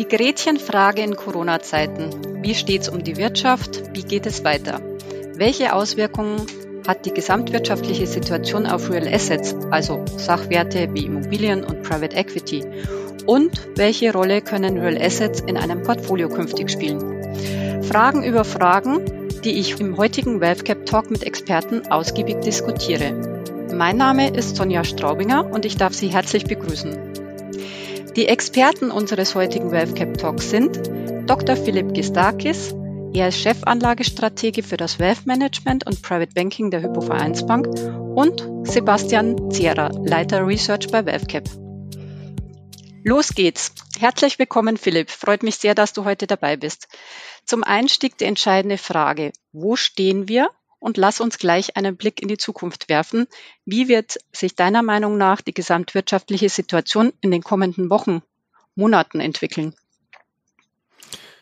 Die Gretchenfrage in Corona-Zeiten. Wie steht's um die Wirtschaft? Wie geht es weiter? Welche Auswirkungen hat die gesamtwirtschaftliche Situation auf Real Assets, also Sachwerte wie Immobilien und Private Equity? Und welche Rolle können Real Assets in einem Portfolio künftig spielen? Fragen über Fragen, die ich im heutigen WealthCap Talk mit Experten ausgiebig diskutiere. Mein Name ist Sonja Straubinger und ich darf Sie herzlich begrüßen. Die Experten unseres heutigen WealthCap Talks sind Dr. Philipp Gistakis. Er ist Chefanlagestratege für das Wealth Management und Private Banking der Hypovereinsbank und Sebastian Zierer, Leiter Research bei WealthCap. Los geht's. Herzlich willkommen, Philipp. Freut mich sehr, dass du heute dabei bist. Zum Einstieg die entscheidende Frage. Wo stehen wir und lass uns gleich einen Blick in die Zukunft werfen. Wie wird sich deiner Meinung nach die gesamtwirtschaftliche Situation in den kommenden Wochen, Monaten entwickeln?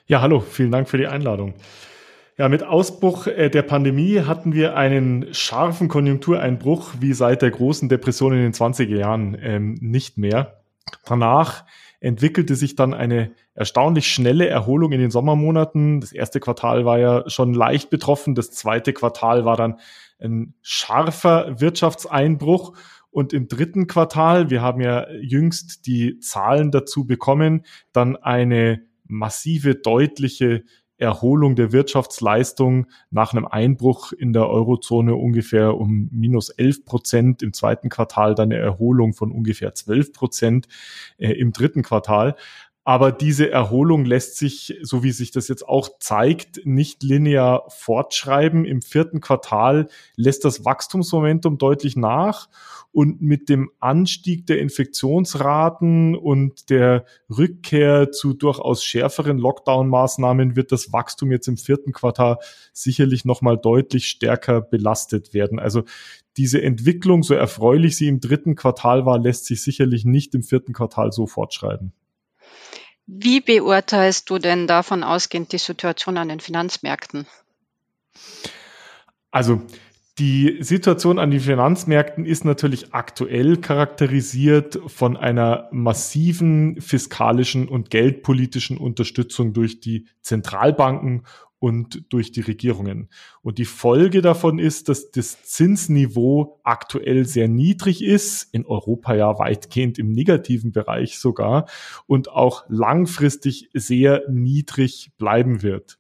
Ja, hallo, vielen Dank für die Einladung. Ja, mit Ausbruch äh, der Pandemie hatten wir einen scharfen Konjunktureinbruch wie seit der großen Depression in den 20er Jahren ähm, nicht mehr. Danach entwickelte sich dann eine erstaunlich schnelle Erholung in den Sommermonaten. Das erste Quartal war ja schon leicht betroffen. Das zweite Quartal war dann ein scharfer Wirtschaftseinbruch. Und im dritten Quartal, wir haben ja jüngst die Zahlen dazu bekommen, dann eine massive, deutliche Erholung der Wirtschaftsleistung nach einem Einbruch in der Eurozone ungefähr um minus 11 Prozent, im zweiten Quartal dann eine Erholung von ungefähr 12 Prozent äh, im dritten Quartal. Aber diese Erholung lässt sich, so wie sich das jetzt auch zeigt, nicht linear fortschreiben. Im vierten Quartal lässt das Wachstumsmomentum deutlich nach. Und mit dem Anstieg der Infektionsraten und der Rückkehr zu durchaus schärferen Lockdown-Maßnahmen wird das Wachstum jetzt im vierten Quartal sicherlich nochmal deutlich stärker belastet werden. Also diese Entwicklung, so erfreulich sie im dritten Quartal war, lässt sich sicherlich nicht im vierten Quartal so fortschreiben. Wie beurteilst du denn davon ausgehend die Situation an den Finanzmärkten? Also die Situation an den Finanzmärkten ist natürlich aktuell charakterisiert von einer massiven fiskalischen und geldpolitischen Unterstützung durch die Zentralbanken und durch die Regierungen. Und die Folge davon ist, dass das Zinsniveau aktuell sehr niedrig ist, in Europa ja weitgehend im negativen Bereich sogar und auch langfristig sehr niedrig bleiben wird.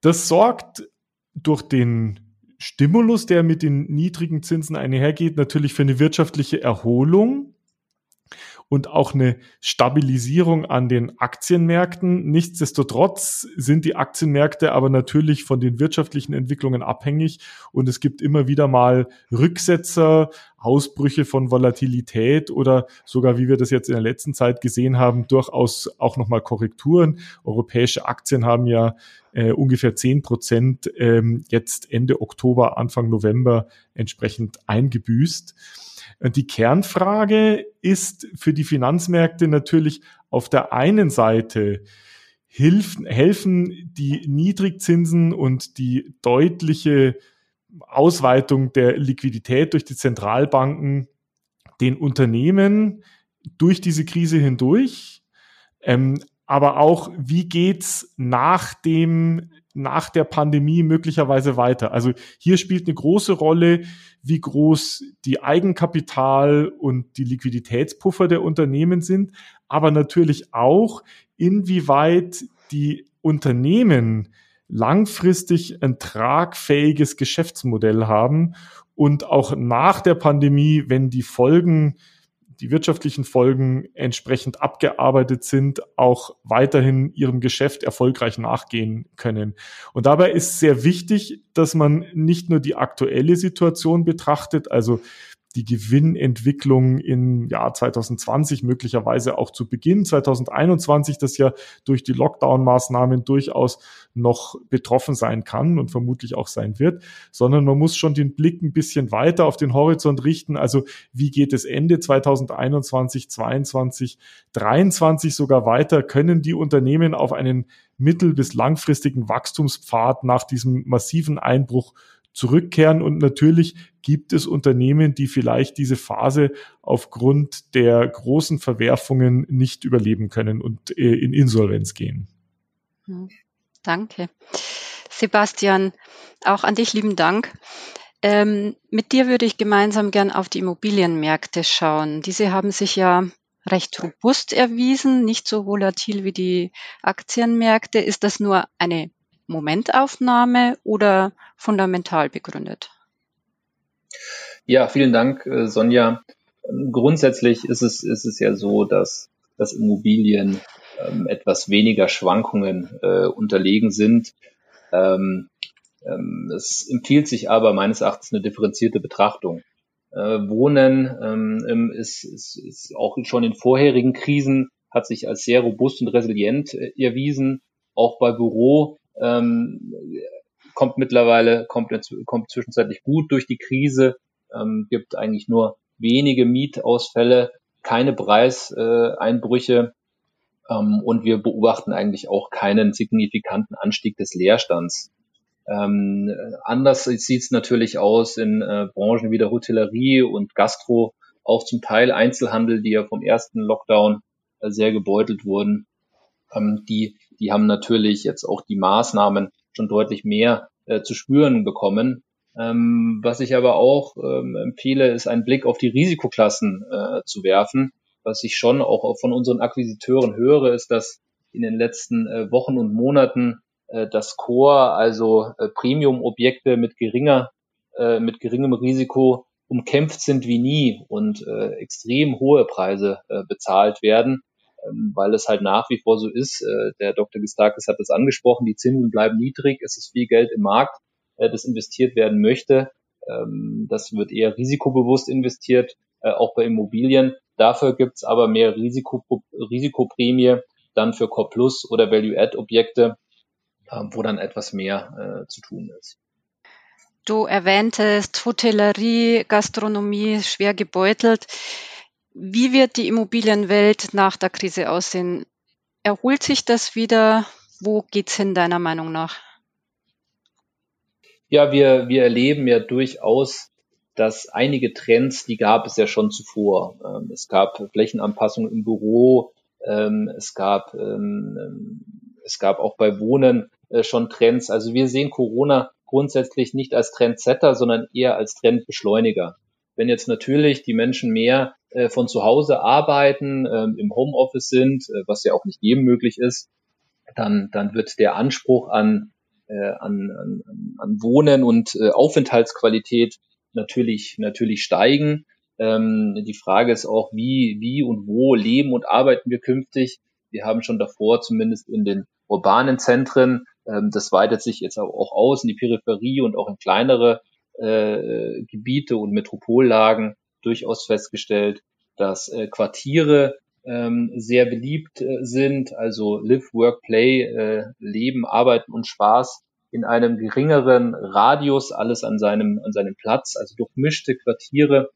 Das sorgt durch den Stimulus, der mit den niedrigen Zinsen einhergeht, natürlich für eine wirtschaftliche Erholung und auch eine Stabilisierung an den Aktienmärkten. Nichtsdestotrotz sind die Aktienmärkte aber natürlich von den wirtschaftlichen Entwicklungen abhängig und es gibt immer wieder mal Rücksetzer, Ausbrüche von Volatilität oder sogar, wie wir das jetzt in der letzten Zeit gesehen haben, durchaus auch nochmal Korrekturen. Europäische Aktien haben ja äh, ungefähr zehn Prozent ähm, jetzt Ende Oktober, Anfang November entsprechend eingebüßt. Die Kernfrage ist für die Finanzmärkte natürlich auf der einen Seite, hilfen, helfen die Niedrigzinsen und die deutliche Ausweitung der Liquidität durch die Zentralbanken den Unternehmen durch diese Krise hindurch. Ähm, aber auch, wie geht's nach dem nach der Pandemie möglicherweise weiter? Also hier spielt eine große Rolle, wie groß die Eigenkapital und die Liquiditätspuffer der Unternehmen sind, aber natürlich auch, inwieweit die Unternehmen langfristig ein tragfähiges Geschäftsmodell haben und auch nach der Pandemie, wenn die Folgen die wirtschaftlichen Folgen entsprechend abgearbeitet sind, auch weiterhin ihrem Geschäft erfolgreich nachgehen können. Und dabei ist sehr wichtig, dass man nicht nur die aktuelle Situation betrachtet, also die Gewinnentwicklung im Jahr 2020, möglicherweise auch zu Beginn 2021, das ja durch die Lockdown-Maßnahmen durchaus noch betroffen sein kann und vermutlich auch sein wird, sondern man muss schon den Blick ein bisschen weiter auf den Horizont richten. Also wie geht es Ende 2021, 22, 23 sogar weiter? Können die Unternehmen auf einen mittel- bis langfristigen Wachstumspfad nach diesem massiven Einbruch zurückkehren. Und natürlich gibt es Unternehmen, die vielleicht diese Phase aufgrund der großen Verwerfungen nicht überleben können und äh, in Insolvenz gehen. Danke. Sebastian, auch an dich lieben Dank. Ähm, mit dir würde ich gemeinsam gern auf die Immobilienmärkte schauen. Diese haben sich ja recht robust erwiesen, nicht so volatil wie die Aktienmärkte. Ist das nur eine Momentaufnahme oder fundamental begründet? Ja, vielen Dank, äh, Sonja. Grundsätzlich ist es, ist es ja so, dass, dass Immobilien ähm, etwas weniger Schwankungen äh, unterlegen sind. Ähm, ähm, es empfiehlt sich aber meines Erachtens eine differenzierte Betrachtung. Äh, Wohnen ähm, ist, ist, ist auch schon in vorherigen Krisen hat sich als sehr robust und resilient äh, erwiesen. Auch bei Büro ähm, kommt mittlerweile, kommt, kommt zwischenzeitlich gut durch die Krise, ähm, gibt eigentlich nur wenige Mietausfälle, keine Preiseinbrüche und wir beobachten eigentlich auch keinen signifikanten Anstieg des Leerstands. Ähm, anders sieht es natürlich aus in äh, Branchen wie der Hotellerie und Gastro, auch zum Teil Einzelhandel, die ja vom ersten Lockdown äh, sehr gebeutelt wurden. Ähm, die, die haben natürlich jetzt auch die Maßnahmen schon deutlich mehr äh, zu spüren bekommen. Ähm, was ich aber auch ähm, empfehle, ist einen Blick auf die Risikoklassen äh, zu werfen. Was ich schon auch von unseren Akquisiteuren höre, ist, dass in den letzten äh, Wochen und Monaten äh, das Core, also äh, Premium-Objekte mit geringer, äh, mit geringem Risiko umkämpft sind wie nie und äh, extrem hohe Preise äh, bezahlt werden, ähm, weil es halt nach wie vor so ist. Äh, der Dr. Gistakis hat das angesprochen, die Zinsen bleiben niedrig, es ist viel Geld im Markt, äh, das investiert werden möchte. Ähm, das wird eher risikobewusst investiert, äh, auch bei Immobilien. Dafür gibt's aber mehr Risiko, Risikoprämie dann für Core Plus oder Value-Add-Objekte, ähm, wo dann etwas mehr äh, zu tun ist. Du erwähntest Hotellerie, Gastronomie schwer gebeutelt. Wie wird die Immobilienwelt nach der Krise aussehen? Erholt sich das wieder? Wo geht's hin, deiner Meinung nach? Ja, wir, wir erleben ja durchaus, dass einige Trends, die gab es ja schon zuvor. Ähm, es gab Flächenanpassungen im Büro, ähm, es gab, ähm, es gab auch bei Wohnen äh, schon Trends. Also wir sehen Corona grundsätzlich nicht als Trendsetter, sondern eher als Trendbeschleuniger. Wenn jetzt natürlich die Menschen mehr äh, von zu Hause arbeiten, ähm, im Homeoffice sind, äh, was ja auch nicht jedem möglich ist, dann, dann wird der Anspruch an, äh, an, an, an Wohnen und äh, Aufenthaltsqualität natürlich, natürlich steigen. Ähm, die Frage ist auch, wie, wie und wo leben und arbeiten wir künftig. Wir haben schon davor zumindest in den urbanen Zentren, ähm, das weitet sich jetzt auch aus in die Peripherie und auch in kleinere äh, Gebiete und Metropollagen durchaus festgestellt, dass äh, Quartiere ähm, sehr beliebt äh, sind, also Live, Work, Play, äh, Leben, Arbeiten und Spaß in einem geringeren Radius, alles an seinem, an seinem Platz, also durchmischte Quartiere,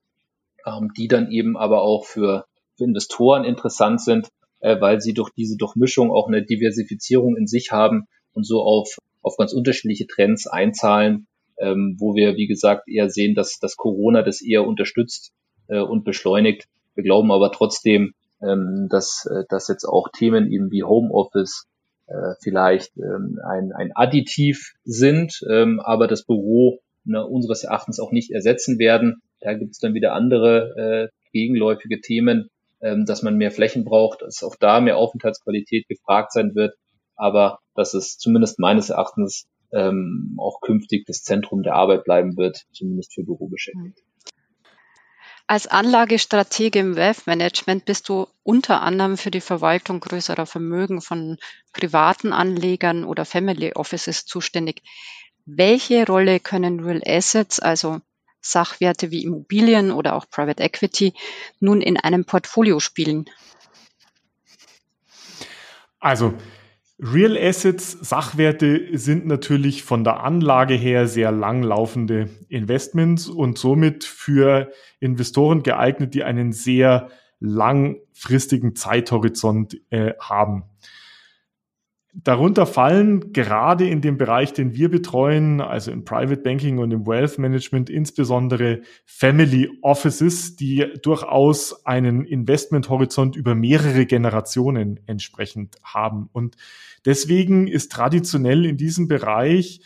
ähm, die dann eben aber auch für, für Investoren interessant sind, äh, weil sie durch diese Durchmischung auch eine Diversifizierung in sich haben und so auf, auf ganz unterschiedliche Trends einzahlen, ähm, wo wir, wie gesagt, eher sehen, dass, dass Corona das eher unterstützt äh, und beschleunigt. Wir glauben aber trotzdem, ähm, dass, äh, dass jetzt auch Themen eben wie Homeoffice äh, vielleicht ähm, ein, ein Additiv sind, ähm, aber das Büro ne, unseres Erachtens auch nicht ersetzen werden. Da gibt es dann wieder andere äh, gegenläufige Themen, ähm, dass man mehr Flächen braucht, dass auch da mehr Aufenthaltsqualität gefragt sein wird, aber dass es zumindest meines Erachtens ähm, auch künftig das Zentrum der Arbeit bleiben wird, zumindest für Bürobeschäftigte. Als Anlagestratege im Wealth Management bist du unter anderem für die Verwaltung größerer Vermögen von privaten Anlegern oder Family Offices zuständig. Welche Rolle können Real Assets, also Sachwerte wie Immobilien oder auch Private Equity, nun in einem Portfolio spielen? Also Real Assets, Sachwerte sind natürlich von der Anlage her sehr langlaufende Investments und somit für Investoren geeignet, die einen sehr langfristigen Zeithorizont äh, haben. Darunter fallen gerade in dem Bereich, den wir betreuen, also im Private Banking und im Wealth Management, insbesondere Family Offices, die durchaus einen Investmenthorizont über mehrere Generationen entsprechend haben. Und deswegen ist traditionell in diesem Bereich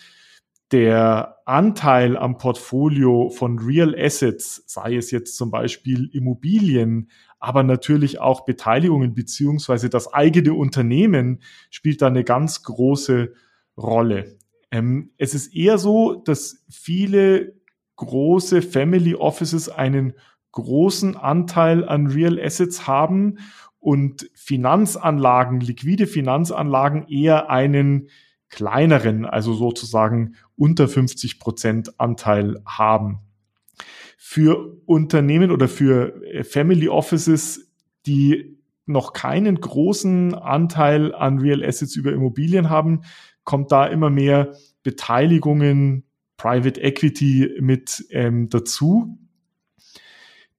der Anteil am Portfolio von Real Assets, sei es jetzt zum Beispiel Immobilien, aber natürlich auch Beteiligungen beziehungsweise das eigene Unternehmen spielt da eine ganz große Rolle. Ähm, es ist eher so, dass viele große Family Offices einen großen Anteil an Real Assets haben und Finanzanlagen, liquide Finanzanlagen eher einen kleineren, also sozusagen unter 50 Prozent Anteil haben für Unternehmen oder für äh, Family Offices, die noch keinen großen Anteil an Real Assets über Immobilien haben, kommt da immer mehr Beteiligungen, Private Equity mit ähm, dazu.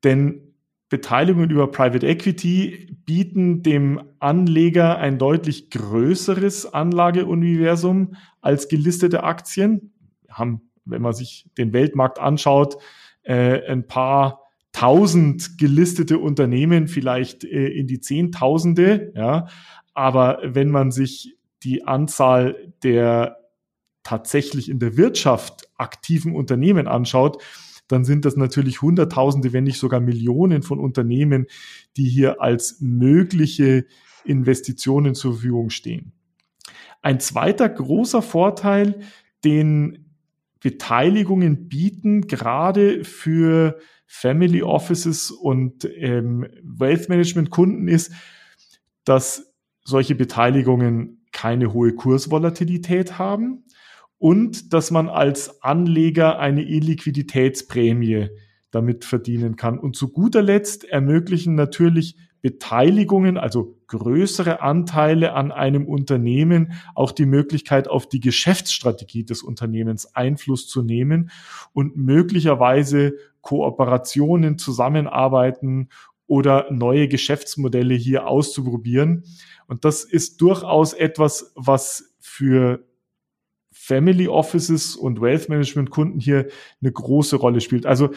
Denn Beteiligungen über Private Equity bieten dem Anleger ein deutlich größeres Anlageuniversum als gelistete Aktien. Wir haben, wenn man sich den Weltmarkt anschaut, äh, ein paar tausend gelistete Unternehmen, vielleicht äh, in die Zehntausende, ja. Aber wenn man sich die Anzahl der tatsächlich in der Wirtschaft aktiven Unternehmen anschaut, dann sind das natürlich Hunderttausende, wenn nicht sogar Millionen von Unternehmen, die hier als mögliche Investitionen zur Verfügung stehen. Ein zweiter großer Vorteil, den Beteiligungen bieten, gerade für Family Offices und ähm, Wealth Management Kunden ist, dass solche Beteiligungen keine hohe Kursvolatilität haben und dass man als Anleger eine Illiquiditätsprämie damit verdienen kann. Und zu guter Letzt ermöglichen natürlich Beteiligungen, also größere Anteile an einem Unternehmen, auch die Möglichkeit, auf die Geschäftsstrategie des Unternehmens Einfluss zu nehmen und möglicherweise Kooperationen, Zusammenarbeiten oder neue Geschäftsmodelle hier auszuprobieren. Und das ist durchaus etwas, was für Family Offices und Wealth Management Kunden hier eine große Rolle spielt. Also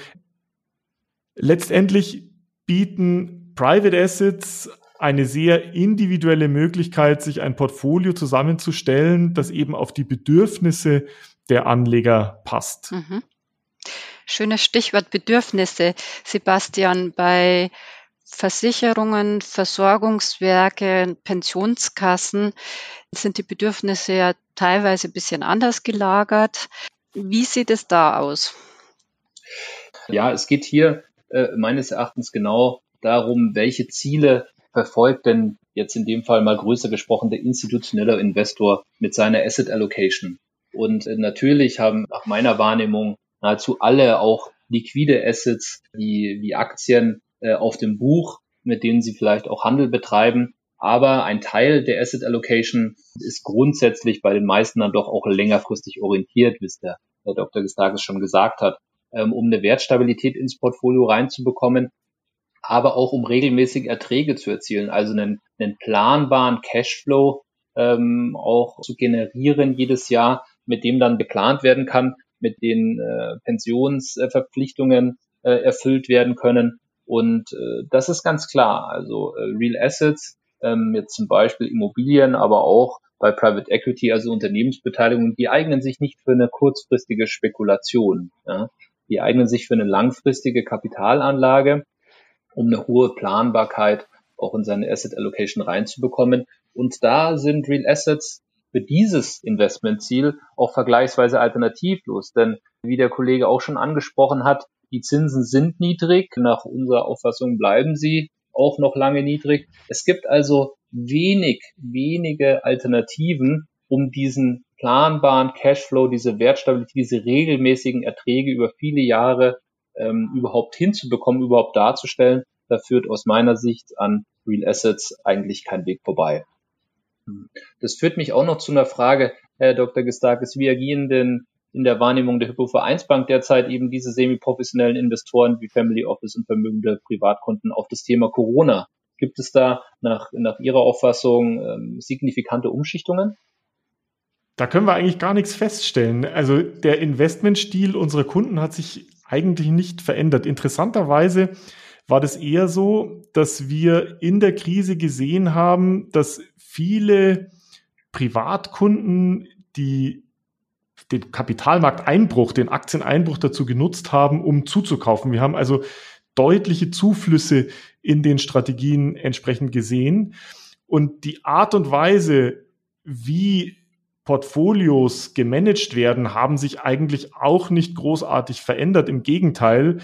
letztendlich bieten Private Assets eine sehr individuelle Möglichkeit, sich ein Portfolio zusammenzustellen, das eben auf die Bedürfnisse der Anleger passt. Mhm. Schönes Stichwort Bedürfnisse. Sebastian, bei Versicherungen, Versorgungswerke, Pensionskassen sind die Bedürfnisse ja teilweise ein bisschen anders gelagert. Wie sieht es da aus? Ja, es geht hier äh, meines Erachtens genau darum, welche Ziele verfolgt denn jetzt in dem Fall mal größer gesprochen der institutionelle Investor mit seiner Asset Allocation. Und äh, natürlich haben nach meiner Wahrnehmung nahezu alle auch liquide Assets wie, wie Aktien äh, auf dem Buch, mit denen sie vielleicht auch Handel betreiben. Aber ein Teil der Asset Allocation ist grundsätzlich bei den meisten dann doch auch längerfristig orientiert, wie es der Herr Dr. Gestages schon gesagt hat, ähm, um eine Wertstabilität ins Portfolio reinzubekommen aber auch um regelmäßig Erträge zu erzielen, also einen, einen planbaren Cashflow ähm, auch zu generieren jedes Jahr, mit dem dann geplant werden kann, mit den äh, Pensionsverpflichtungen äh, erfüllt werden können. Und äh, das ist ganz klar. Also äh, Real Assets, ähm, jetzt zum Beispiel Immobilien, aber auch bei Private Equity, also Unternehmensbeteiligungen, die eignen sich nicht für eine kurzfristige Spekulation. Ja? Die eignen sich für eine langfristige Kapitalanlage um eine hohe Planbarkeit auch in seine Asset Allocation reinzubekommen. Und da sind Real Assets für dieses Investmentziel auch vergleichsweise alternativlos. Denn wie der Kollege auch schon angesprochen hat, die Zinsen sind niedrig. Nach unserer Auffassung bleiben sie auch noch lange niedrig. Es gibt also wenig, wenige Alternativen, um diesen planbaren Cashflow, diese Wertstabilität, diese regelmäßigen Erträge über viele Jahre ähm, überhaupt hinzubekommen, überhaupt darzustellen, da führt aus meiner Sicht an Real Assets eigentlich kein Weg vorbei. Das führt mich auch noch zu einer Frage, Herr Dr. Gestakis, wie agieren denn in der Wahrnehmung der Hypo Vereinsbank derzeit eben diese semi-professionellen Investoren wie Family Office und vermögende Privatkunden auf das Thema Corona Gibt es da nach, nach Ihrer Auffassung ähm, signifikante Umschichtungen? Da können wir eigentlich gar nichts feststellen. Also der Investmentstil unserer Kunden hat sich eigentlich nicht verändert. Interessanterweise war das eher so, dass wir in der Krise gesehen haben, dass viele Privatkunden, die den Kapitalmarkteinbruch, den Aktieneinbruch dazu genutzt haben, um zuzukaufen. Wir haben also deutliche Zuflüsse in den Strategien entsprechend gesehen. Und die Art und Weise, wie Portfolios gemanagt werden, haben sich eigentlich auch nicht großartig verändert. Im Gegenteil,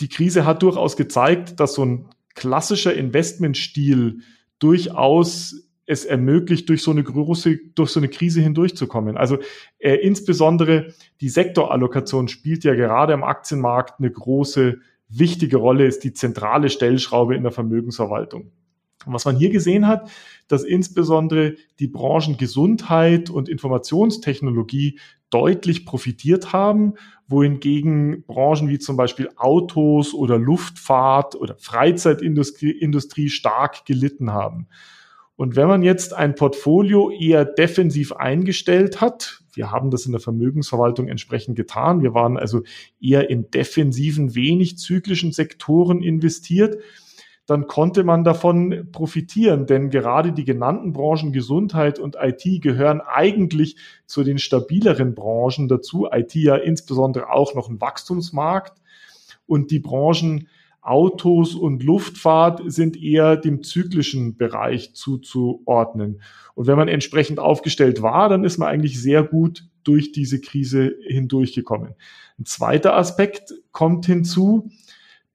die Krise hat durchaus gezeigt, dass so ein klassischer Investmentstil durchaus es ermöglicht, durch so eine große, durch so eine Krise hindurchzukommen. Also äh, insbesondere die Sektorallokation spielt ja gerade im Aktienmarkt eine große, wichtige Rolle, ist die zentrale Stellschraube in der Vermögensverwaltung. Und was man hier gesehen hat, dass insbesondere die Branchen Gesundheit und Informationstechnologie deutlich profitiert haben, wohingegen Branchen wie zum Beispiel Autos oder Luftfahrt oder Freizeitindustrie Industrie stark gelitten haben. Und wenn man jetzt ein Portfolio eher defensiv eingestellt hat, wir haben das in der Vermögensverwaltung entsprechend getan, wir waren also eher in defensiven, wenig zyklischen Sektoren investiert, dann konnte man davon profitieren, denn gerade die genannten Branchen Gesundheit und IT gehören eigentlich zu den stabileren Branchen dazu. IT ja insbesondere auch noch ein Wachstumsmarkt und die Branchen Autos und Luftfahrt sind eher dem zyklischen Bereich zuzuordnen. Und wenn man entsprechend aufgestellt war, dann ist man eigentlich sehr gut durch diese Krise hindurchgekommen. Ein zweiter Aspekt kommt hinzu,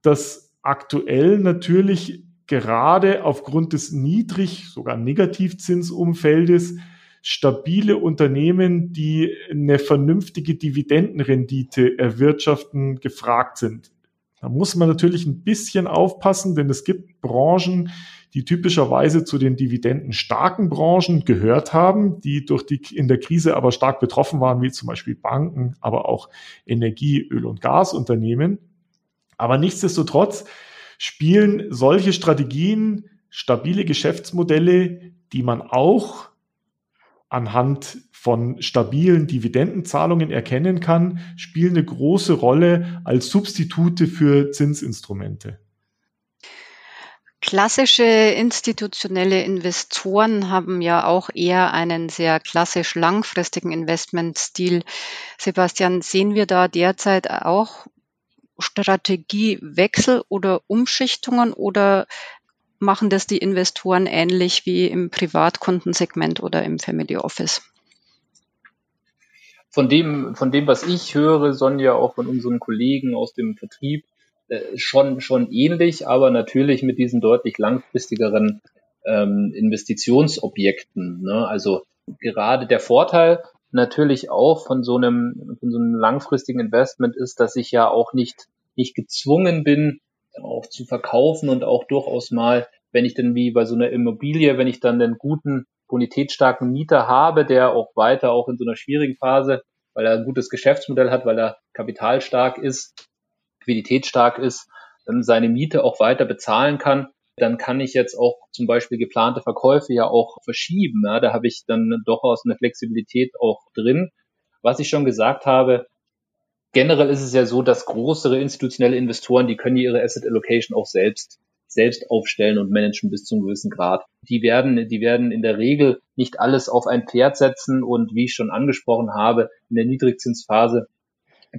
dass aktuell natürlich gerade aufgrund des niedrig, sogar Negativzinsumfeldes stabile Unternehmen, die eine vernünftige Dividendenrendite erwirtschaften, gefragt sind. Da muss man natürlich ein bisschen aufpassen, denn es gibt Branchen, die typischerweise zu den dividendenstarken Branchen gehört haben, die durch die in der Krise aber stark betroffen waren, wie zum Beispiel Banken, aber auch Energie, Öl- und Gasunternehmen. Aber nichtsdestotrotz spielen solche Strategien, stabile Geschäftsmodelle, die man auch anhand von stabilen Dividendenzahlungen erkennen kann, spielen eine große Rolle als Substitute für Zinsinstrumente. Klassische institutionelle Investoren haben ja auch eher einen sehr klassisch langfristigen Investmentstil. Sebastian, sehen wir da derzeit auch Strategiewechsel oder Umschichtungen oder machen das die Investoren ähnlich wie im Privatkundensegment oder im Family Office? Von dem, von dem, was ich höre, Sonja, auch von unseren Kollegen aus dem Vertrieb, äh, schon, schon ähnlich, aber natürlich mit diesen deutlich langfristigeren ähm, Investitionsobjekten. Ne? Also gerade der Vorteil natürlich auch von so einem, von so einem langfristigen Investment ist, dass ich ja auch nicht, nicht gezwungen bin, auch zu verkaufen und auch durchaus mal, wenn ich dann wie bei so einer Immobilie, wenn ich dann einen guten, bonitätsstarken Mieter habe, der auch weiter auch in so einer schwierigen Phase, weil er ein gutes Geschäftsmodell hat, weil er kapitalstark ist, liquiditätsstark ist, dann seine Miete auch weiter bezahlen kann, dann kann ich jetzt auch zum Beispiel geplante Verkäufe ja auch verschieben. Ja, da habe ich dann durchaus eine Flexibilität auch drin. Was ich schon gesagt habe, generell ist es ja so, dass größere institutionelle Investoren, die können ihre Asset Allocation auch selbst selbst aufstellen und managen bis zu einem gewissen Grad. Die werden, die werden in der Regel nicht alles auf ein Pferd setzen und wie ich schon angesprochen habe, in der Niedrigzinsphase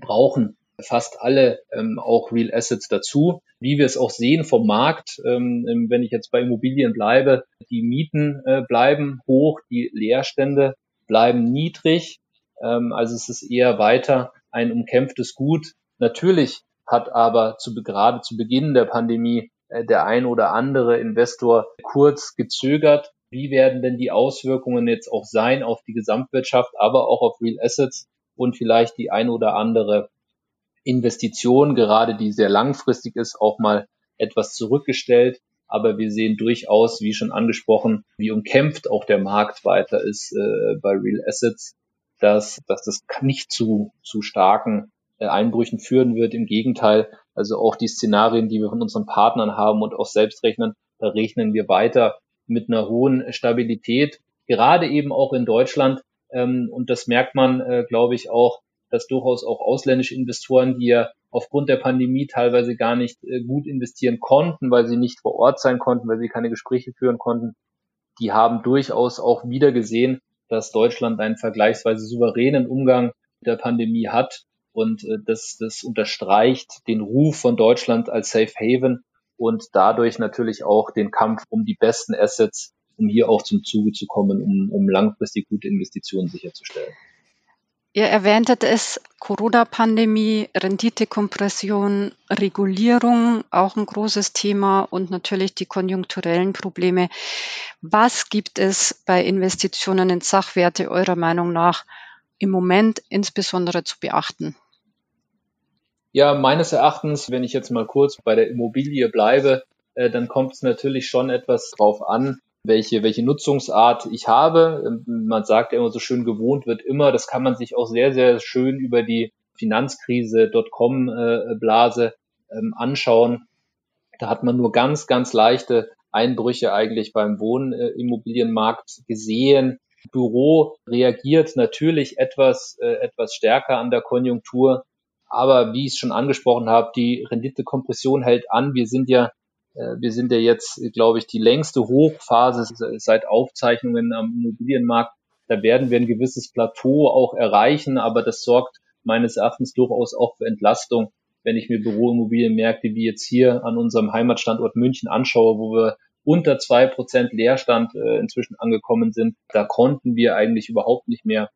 brauchen fast alle ähm, auch Real Assets dazu. Wie wir es auch sehen vom Markt, ähm, ähm, wenn ich jetzt bei Immobilien bleibe, die Mieten äh, bleiben hoch, die Leerstände bleiben niedrig. Ähm, also es ist eher weiter ein umkämpftes Gut. Natürlich hat aber zu, gerade zu Beginn der Pandemie äh, der ein oder andere Investor kurz gezögert. Wie werden denn die Auswirkungen jetzt auch sein auf die Gesamtwirtschaft, aber auch auf Real Assets und vielleicht die ein oder andere Investition, gerade die sehr langfristig ist, auch mal etwas zurückgestellt. Aber wir sehen durchaus, wie schon angesprochen, wie umkämpft auch der Markt weiter ist äh, bei Real Assets, dass, dass das nicht zu, zu starken äh, Einbrüchen führen wird. Im Gegenteil, also auch die Szenarien, die wir von unseren Partnern haben und auch selbst rechnen, Da rechnen wir weiter mit einer hohen Stabilität, gerade eben auch in Deutschland. Ähm, und das merkt man, äh, glaube ich, auch, dass durchaus auch ausländische Investoren, die ja aufgrund der Pandemie teilweise gar nicht äh, gut investieren konnten, weil sie nicht vor Ort sein konnten, weil sie keine Gespräche führen konnten, die haben durchaus auch wieder gesehen, dass Deutschland einen vergleichsweise souveränen Umgang mit der Pandemie hat. Und äh, das, das unterstreicht den Ruf von Deutschland als Safe Haven und dadurch natürlich auch den Kampf um die besten Assets, um hier auch zum Zuge zu kommen, um, um langfristig gute Investitionen sicherzustellen. Ihr erwähntet es, Corona-Pandemie, Renditekompression, Regulierung, auch ein großes Thema und natürlich die konjunkturellen Probleme. Was gibt es bei Investitionen in Sachwerte eurer Meinung nach im Moment insbesondere zu beachten? Ja, meines Erachtens, wenn ich jetzt mal kurz bei der Immobilie bleibe, äh, dann kommt es natürlich schon etwas drauf an, welche, welche Nutzungsart ich habe. Ähm, man sagt ja immer so schön, gewohnt wird immer. Das kann man sich auch sehr, sehr schön über die Finanzkrise Dotcom-Blase ähm, anschauen. Da hat man nur ganz, ganz leichte Einbrüche eigentlich beim Wohnimmobilienmarkt gesehen. Büro reagiert natürlich etwas, äh, etwas stärker an der Konjunktur. Aber wie ich es schon angesprochen habe, die Renditekompression hält an. Wir sind ja äh, wir sind ja jetzt, glaube ich, die längste Hochphase seit Aufzeichnungen am Immobilienmarkt. Da werden wir ein gewisses Plateau auch erreichen, aber das sorgt meines Erachtens durchaus auch für Entlastung, wenn ich mir Büroimmobilienmärkte wie jetzt hier an unserem Heimatstandort München anschaue, wo wir unter zwei Prozent Leerstand äh, inzwischen angekommen sind. Da konnten wir eigentlich überhaupt nicht mehr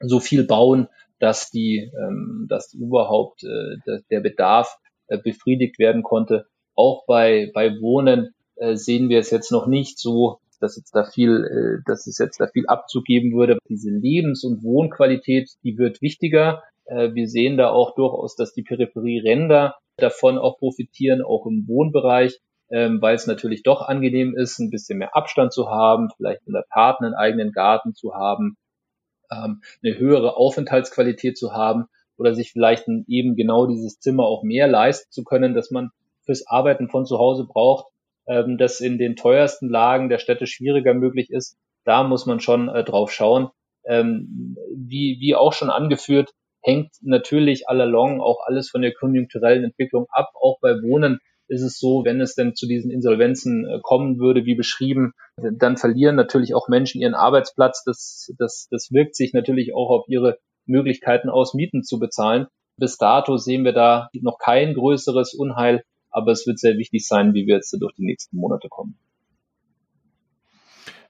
so viel bauen, dass die, ähm, dass überhaupt äh, der Bedarf äh, befriedigt werden konnte. Auch bei, bei Wohnen äh, sehen wir es jetzt noch nicht so, dass jetzt da viel, äh, dass es jetzt da viel abzugeben würde. Diese Lebens- und Wohnqualität, die wird wichtiger. Äh, wir sehen da auch durchaus, dass die Peripherieränder davon auch profitieren, auch im Wohnbereich, ähm, weil es natürlich doch angenehm ist, ein bisschen mehr Abstand zu haben, vielleicht in der Tat einen eigenen Garten zu haben, ähm, eine höhere Aufenthaltsqualität zu haben oder sich vielleicht eben genau dieses Zimmer auch mehr leisten zu können, dass man fürs Arbeiten von zu Hause braucht, ähm, das in den teuersten Lagen der Städte schwieriger möglich ist. Da muss man schon äh, drauf schauen. Ähm, wie, wie auch schon angeführt, hängt natürlich allalong auch alles von der konjunkturellen Entwicklung ab. Auch bei Wohnen ist es so, wenn es denn zu diesen Insolvenzen äh, kommen würde, wie beschrieben, dann verlieren natürlich auch Menschen ihren Arbeitsplatz. Das, das, das wirkt sich natürlich auch auf ihre Möglichkeiten aus, Mieten zu bezahlen. Bis dato sehen wir da noch kein größeres Unheil aber es wird sehr wichtig sein, wie wir jetzt durch die nächsten Monate kommen.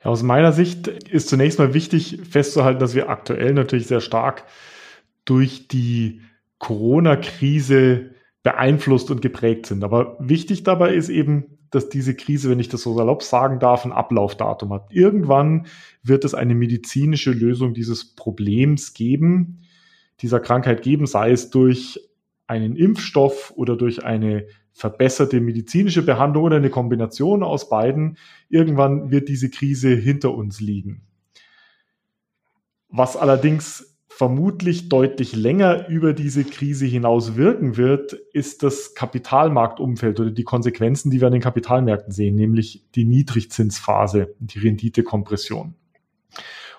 Ja, aus meiner Sicht ist zunächst mal wichtig festzuhalten, dass wir aktuell natürlich sehr stark durch die Corona-Krise beeinflusst und geprägt sind. Aber wichtig dabei ist eben, dass diese Krise, wenn ich das so salopp sagen darf, ein Ablaufdatum hat. Irgendwann wird es eine medizinische Lösung dieses Problems geben, dieser Krankheit geben, sei es durch einen Impfstoff oder durch eine verbesserte medizinische Behandlung oder eine Kombination aus beiden. Irgendwann wird diese Krise hinter uns liegen. Was allerdings vermutlich deutlich länger über diese Krise hinaus wirken wird, ist das Kapitalmarktumfeld oder die Konsequenzen, die wir an den Kapitalmärkten sehen, nämlich die Niedrigzinsphase, die Renditekompression.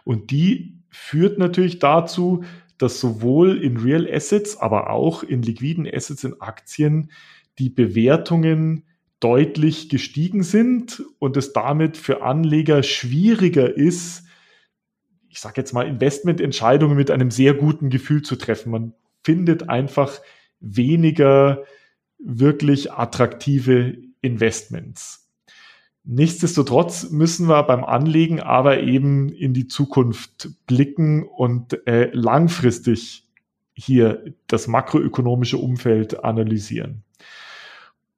Und die führt natürlich dazu, dass sowohl in Real Assets, aber auch in liquiden Assets, in Aktien, die Bewertungen deutlich gestiegen sind und es damit für Anleger schwieriger ist, ich sage jetzt mal, Investmententscheidungen mit einem sehr guten Gefühl zu treffen. Man findet einfach weniger wirklich attraktive Investments. Nichtsdestotrotz müssen wir beim Anlegen aber eben in die Zukunft blicken und äh, langfristig hier das makroökonomische Umfeld analysieren.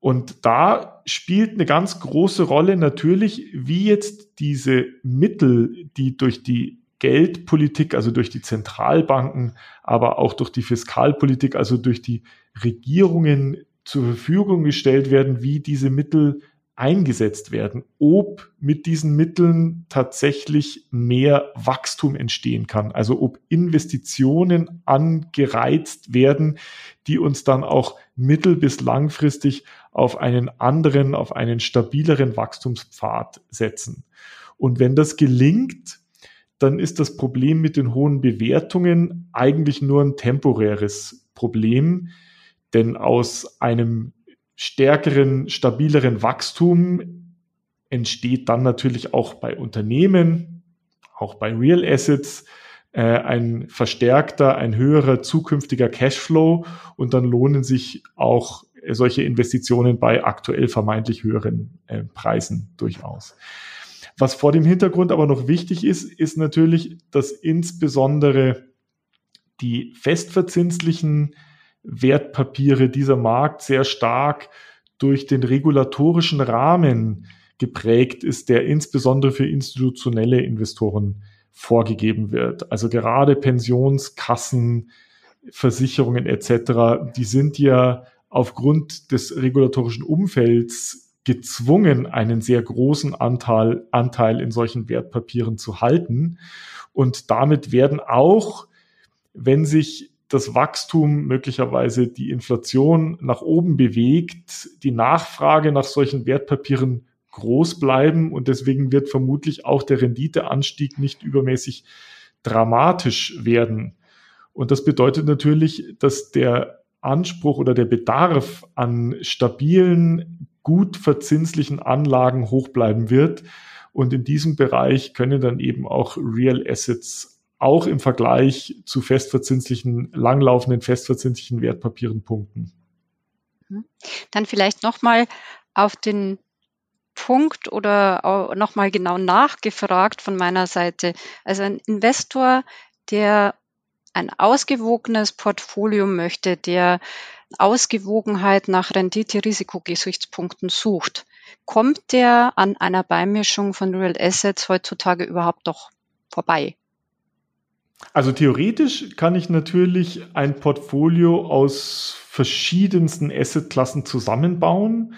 Und da spielt eine ganz große Rolle natürlich, wie jetzt diese Mittel, die durch die Geldpolitik, also durch die Zentralbanken, aber auch durch die Fiskalpolitik, also durch die Regierungen zur Verfügung gestellt werden, wie diese Mittel eingesetzt werden, ob mit diesen Mitteln tatsächlich mehr Wachstum entstehen kann, also ob Investitionen angereizt werden, die uns dann auch mittel- bis langfristig auf einen anderen, auf einen stabileren Wachstumspfad setzen. Und wenn das gelingt, dann ist das Problem mit den hohen Bewertungen eigentlich nur ein temporäres Problem, denn aus einem stärkeren, stabileren Wachstum entsteht dann natürlich auch bei Unternehmen, auch bei Real Assets, äh, ein verstärkter, ein höherer zukünftiger Cashflow und dann lohnen sich auch solche Investitionen bei aktuell vermeintlich höheren äh, Preisen durchaus. Was vor dem Hintergrund aber noch wichtig ist, ist natürlich, dass insbesondere die festverzinslichen Wertpapiere dieser Markt sehr stark durch den regulatorischen Rahmen geprägt ist, der insbesondere für institutionelle Investoren vorgegeben wird. Also gerade Pensionskassen, Versicherungen etc., die sind ja aufgrund des regulatorischen Umfelds gezwungen, einen sehr großen Anteil, Anteil in solchen Wertpapieren zu halten. Und damit werden auch, wenn sich das Wachstum, möglicherweise die Inflation nach oben bewegt, die Nachfrage nach solchen Wertpapieren groß bleiben und deswegen wird vermutlich auch der Renditeanstieg nicht übermäßig dramatisch werden. Und das bedeutet natürlich, dass der Anspruch oder der Bedarf an stabilen, gut verzinslichen Anlagen hoch bleiben wird. Und in diesem Bereich können dann eben auch Real Assets auch im Vergleich zu festverzinslichen, langlaufenden festverzinslichen Wertpapieren punkten. Mhm. Dann vielleicht nochmal auf den Punkt oder nochmal genau nachgefragt von meiner Seite. Also ein Investor, der ein ausgewogenes Portfolio möchte, der Ausgewogenheit nach Rendite-Risikogesichtspunkten sucht, kommt der an einer Beimischung von Real Assets heutzutage überhaupt doch vorbei? Also theoretisch kann ich natürlich ein Portfolio aus verschiedensten Assetklassen zusammenbauen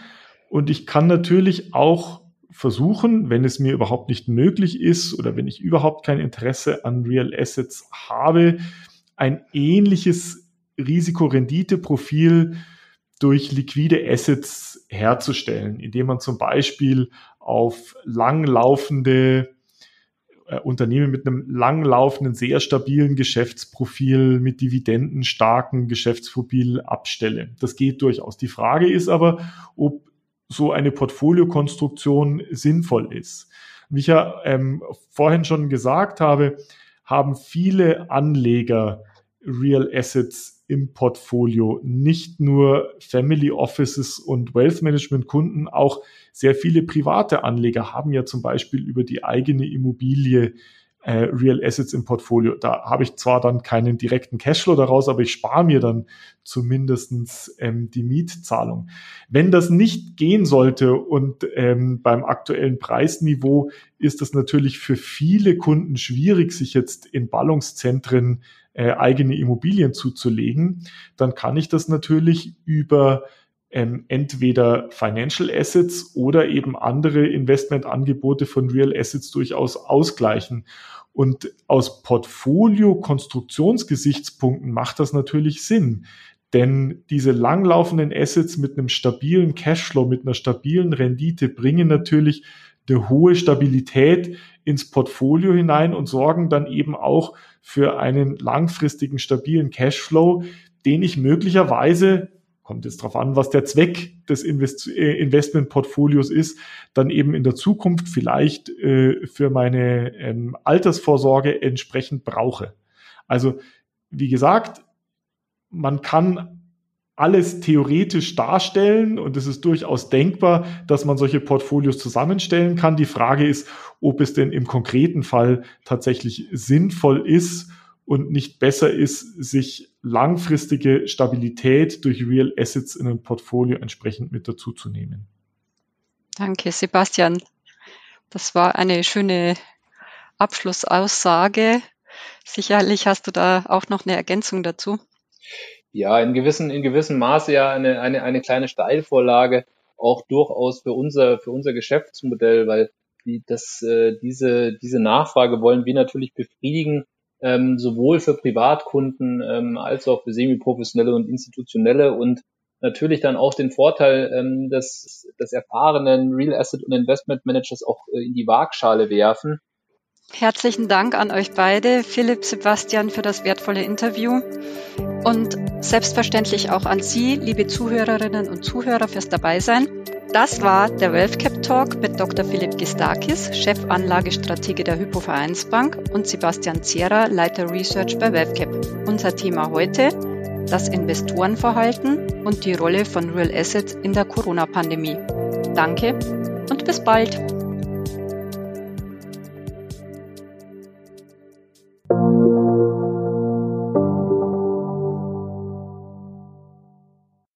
und ich kann natürlich auch versuchen, wenn es mir überhaupt nicht möglich ist oder wenn ich überhaupt kein Interesse an Real Assets habe, ein ähnliches Risikorenditeprofil durch liquide Assets herzustellen, indem man zum Beispiel auf langlaufende äh, Unternehmen mit einem langlaufenden, sehr stabilen Geschäftsprofil, mit dividendenstarken Geschäftsprofil abstelle. Das geht durchaus. Die Frage ist aber, ob so eine Portfoliokonstruktion sinnvoll ist. Wie ich ja ähm, vorhin schon gesagt habe, haben viele Anleger Real Assets im Portfolio. Nicht nur Family Offices und Wealth Management Kunden, auch sehr viele private Anleger haben ja zum Beispiel über die eigene Immobilie äh, Real Assets im Portfolio. Da habe ich zwar dann keinen direkten Cashflow daraus, aber ich spare mir dann zumindestens ähm, die Mietzahlung. Wenn das nicht gehen sollte und ähm, beim aktuellen Preisniveau ist es natürlich für viele Kunden schwierig, sich jetzt in Ballungszentren äh, eigene Immobilien zuzulegen, dann kann ich das natürlich über ähm, entweder Financial Assets oder eben andere Investmentangebote von Real Assets durchaus ausgleichen. Und aus Portfolio-Konstruktionsgesichtspunkten macht das natürlich Sinn. Denn diese langlaufenden Assets mit einem stabilen Cashflow, mit einer stabilen Rendite bringen natürlich eine hohe Stabilität ins Portfolio hinein und sorgen dann eben auch für einen langfristigen stabilen Cashflow, den ich möglicherweise kommt jetzt darauf an, was der Zweck des Invest äh, Investmentportfolios ist, dann eben in der Zukunft vielleicht äh, für meine ähm, Altersvorsorge entsprechend brauche. Also wie gesagt, man kann alles theoretisch darstellen und es ist durchaus denkbar, dass man solche Portfolios zusammenstellen kann. Die Frage ist, ob es denn im konkreten Fall tatsächlich sinnvoll ist und nicht besser ist, sich langfristige Stabilität durch Real Assets in ein Portfolio entsprechend mit dazu zu nehmen. Danke, Sebastian. Das war eine schöne Abschlussaussage. Sicherlich hast du da auch noch eine Ergänzung dazu. Ja, in gewissen, in gewissem Maße ja eine, eine, eine kleine Steilvorlage, auch durchaus für unser, für unser Geschäftsmodell, weil die, das, äh, diese, diese Nachfrage wollen wir natürlich befriedigen, ähm, sowohl für Privatkunden ähm, als auch für semiprofessionelle und institutionelle. Und natürlich dann auch den Vorteil ähm, des, des erfahrenen Real Asset und Investment Managers auch äh, in die Waagschale werfen. Herzlichen Dank an euch beide, Philipp, Sebastian, für das wertvolle Interview und selbstverständlich auch an Sie, liebe Zuhörerinnen und Zuhörer, fürs Dabeisein. Das war der WealthCap Talk mit Dr. Philipp Gistakis, Chefanlagestratege der Hypo Vereinsbank und Sebastian Zierer, Leiter Research bei WealthCap. Unser Thema heute, das Investorenverhalten und die Rolle von Real Assets in der Corona-Pandemie. Danke und bis bald.